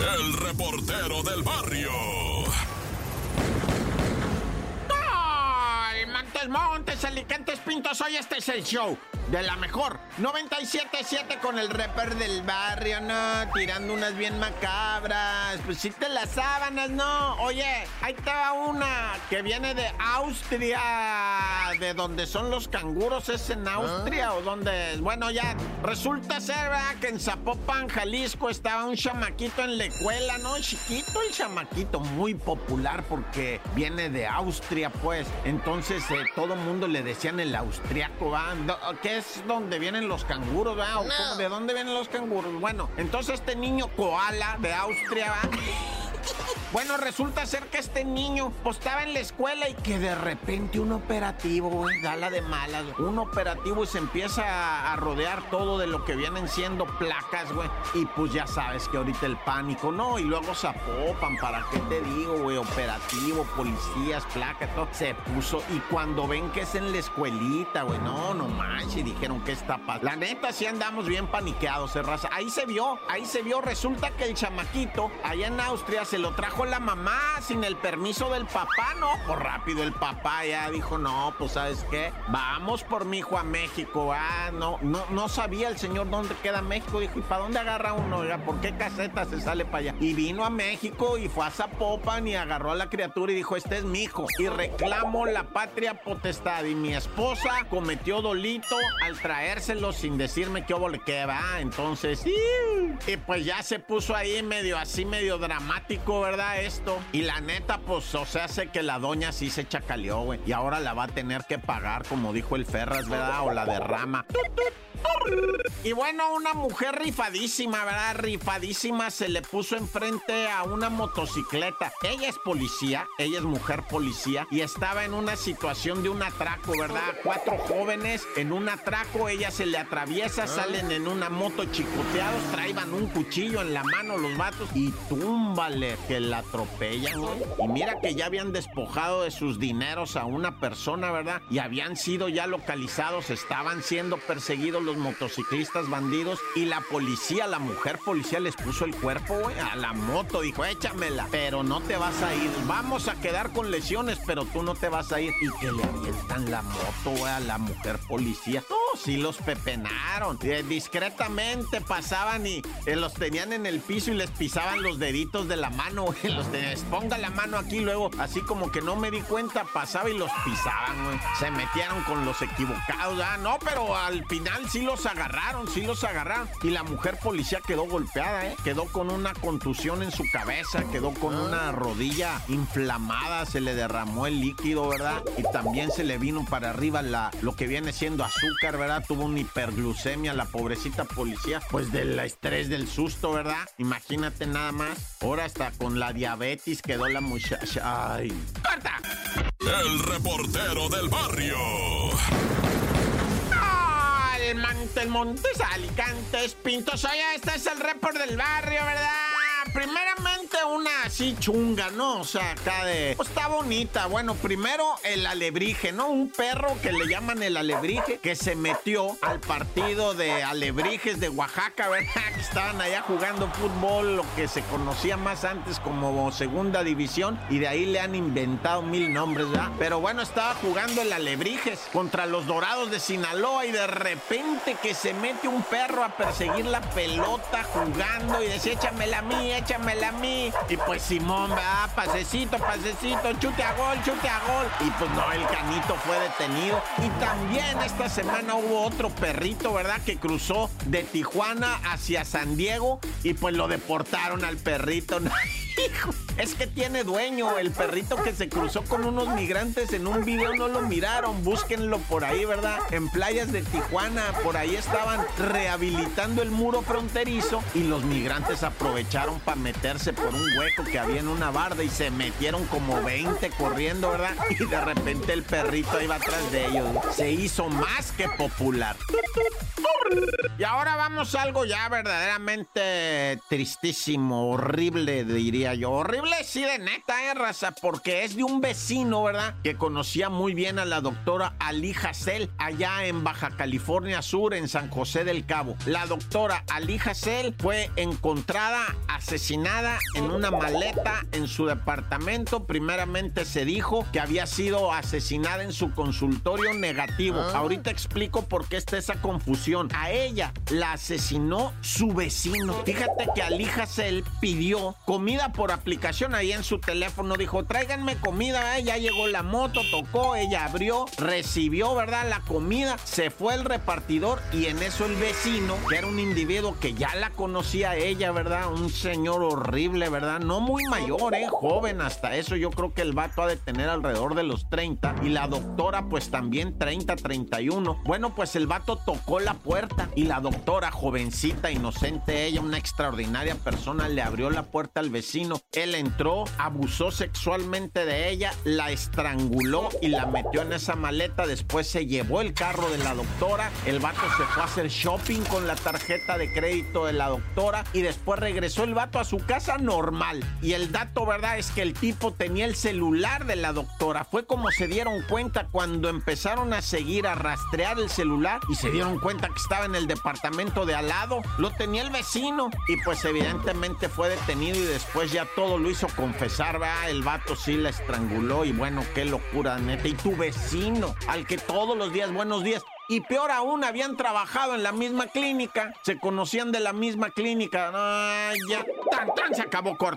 el reportero del barrio. ¡Ay! Montes, Montes, Alicantes, Pintos, hoy este es el show de la mejor. 97.7 con el rapper del barrio, ¿no? Tirando unas bien macabras. Pues sí te las sábanas, ¿no? Oye, ahí está una que viene de Austria, de donde son los canguros, ¿es en Austria o dónde es? Bueno, ya resulta ser, ¿verdad? Que en Zapopan, Jalisco, estaba un chamaquito en la escuela, ¿no? Chiquito el chamaquito, muy popular porque viene de Austria, pues. Entonces, eh, todo mundo le decían el austriaco, ¿va? ¿Qué es donde vienen los canguros, ¿verdad? ¿De dónde vienen los canguros? Bueno, entonces este niño koala de Austria, ¿va? Bueno, resulta ser que este niño pues, estaba en la escuela y que de repente un operativo, güey, gala de malas, un operativo y se empieza a, rodear todo de lo que vienen siendo placas, güey. Y pues ya sabes que ahorita el pánico, ¿no? Y luego Zapopan, ¿para qué te digo, güey? Operativo, policías, placas, todo. Se puso y cuando ven que es en la escuelita, güey, no, no manches, dijeron que está pasando. La neta sí andamos bien paniqueados, eh, raza. Ahí se vio, ahí se vio. Resulta que el chamaquito allá en Austria se lo trajo la mamá sin el permiso del papá, ¿no? Pues rápido el papá ya dijo, no, pues ¿sabes qué? Vamos por mi hijo a México, ah, no, no, no sabía el señor dónde queda México, dijo, ¿y para dónde agarra uno? ¿por qué caseta se sale para allá? Y vino a México y fue a Zapopan y agarró a la criatura y dijo, este es mi hijo. Y reclamo la patria potestad. Y mi esposa cometió dolito al traérselo sin decirme qué óvole que va. Entonces. Y pues ya se puso ahí medio así, medio dramático, ¿verdad? Esto. Y la neta, pues, o sea, sé que la doña sí se chacaleó, güey. Y ahora la va a tener que pagar, como dijo el Ferras, ¿verdad? O la derrama. Y bueno, una mujer rifadísima, ¿verdad? Rifadísima se le puso enfrente a una motocicleta. Ella es policía, ella es mujer policía y estaba en una situación de un atraco, ¿verdad? Cuatro jóvenes en un atraco, ella se le atraviesa, salen en una moto chicoteados, traían un cuchillo en la mano los vatos y túmbale que la atropellan, güey. Y mira que ya habían despojado de sus dineros a una persona, ¿verdad? Y habían sido ya localizados, estaban siendo perseguidos los motociclistas bandidos y la policía, la mujer policía les puso el cuerpo, güey, a la moto. Dijo, échamela, pero no te vas a ir. Vamos a quedar con lesiones, pero tú no te vas a ir. Y que le avientan la moto, güey, a la mujer policía. Sí los pepenaron. Eh, discretamente pasaban y eh, los tenían en el piso y les pisaban los deditos de la mano, güey. Los tenían, ponga la mano aquí, luego, así como que no me di cuenta, pasaba y los pisaban, güey. Se metieron con los equivocados, ah, no, pero al final sí los agarraron, sí los agarraron. Y la mujer policía quedó golpeada, ¿eh? Quedó con una contusión en su cabeza, quedó con una rodilla inflamada, se le derramó el líquido, ¿verdad? Y también se le vino para arriba la, lo que viene siendo azúcar, ¿verdad? Tuvo una hiperglucemia la pobrecita policía, pues del estrés del susto, ¿verdad? Imagínate nada más. Ahora hasta con la diabetes quedó la muchacha. Ay. ¡Corta! El reportero del barrio. El Mantel Montes, Alicantes, Pintos. Oye, este es el report del barrio, ¿verdad? Primeramente una así chunga, ¿no? O sea, acá de... Pues está bonita. Bueno, primero el alebrije, ¿no? Un perro que le llaman el alebrije, que se metió al partido de alebrijes de Oaxaca, ¿verdad? Que estaban allá jugando fútbol, lo que se conocía más antes como segunda división, y de ahí le han inventado mil nombres, ¿verdad? Pero bueno, estaba jugando el alebrijes contra los dorados de Sinaloa y de repente que se mete un perro a perseguir la pelota jugando y decía, échamela a mí, échamela a mí. Y pues Simón, va, pasecito, pasecito, chute a gol, chute a gol. Y pues no, el canito fue detenido. Y también esta semana hubo otro perrito, ¿verdad? Que cruzó de Tijuana hacia San Diego y pues lo deportaron al perrito. Hijo, es que tiene dueño. El perrito que se cruzó con unos migrantes en un video no lo miraron. Búsquenlo por ahí, ¿verdad? En playas de Tijuana, por ahí estaban rehabilitando el muro fronterizo y los migrantes aprovecharon para meterse por un hueco que había en una barda y se metieron como 20 corriendo, ¿verdad? Y de repente el perrito iba atrás de ellos. Se hizo más que popular. Y ahora vamos a algo ya verdaderamente tristísimo, horrible, diría yo. Horrible sí, de neta, eh, raza, porque es de un vecino, ¿verdad? Que conocía muy bien a la doctora Ali Hassel allá en Baja California Sur, en San José del Cabo. La doctora Ali Hassel fue encontrada asesinada en una maleta en su departamento. Primeramente se dijo que había sido asesinada en su consultorio negativo. Ah. Ahorita explico por qué está esa confusión. A ella la asesinó su vecino. Fíjate que Ali Hassel pidió comida por aplicación ahí en su teléfono. Dijo, tráiganme comida. Ya llegó la moto, tocó, ella abrió, recibió, ¿verdad? La comida, se fue el repartidor y en eso el vecino, que era un individuo que ya la conocía ella, ¿verdad? Un señor horrible, ¿verdad? No muy mayor, ¿eh? Joven hasta eso. Yo creo que el vato ha de tener alrededor de los 30 y la doctora pues también 30, 31. Bueno, pues el vato tocó la puerta y la doctora, jovencita, inocente, ella, una extraordinaria persona, le abrió la puerta al vecino. Él entró, abusó sexualmente de ella, la estranguló y la metió en esa maleta. Después se llevó el carro de la doctora. El vato se fue a hacer shopping con la tarjeta de crédito de la doctora y después regresó el vato a su casa normal. Y el dato, ¿verdad? Es que el tipo tenía el celular de la doctora. Fue como se dieron cuenta cuando empezaron a seguir, a rastrear el celular y se dieron cuenta que estaba en el departamento de al lado. Lo tenía el vecino y pues evidentemente fue detenido y después ya todo lo hizo confesar, ¿verdad? El vato sí la estranguló y bueno, qué locura, neta. Y tu vecino, al que todos los días, buenos días. Y peor aún, habían trabajado en la misma clínica, se conocían de la misma clínica. ya, tan, tan, se acabó corto.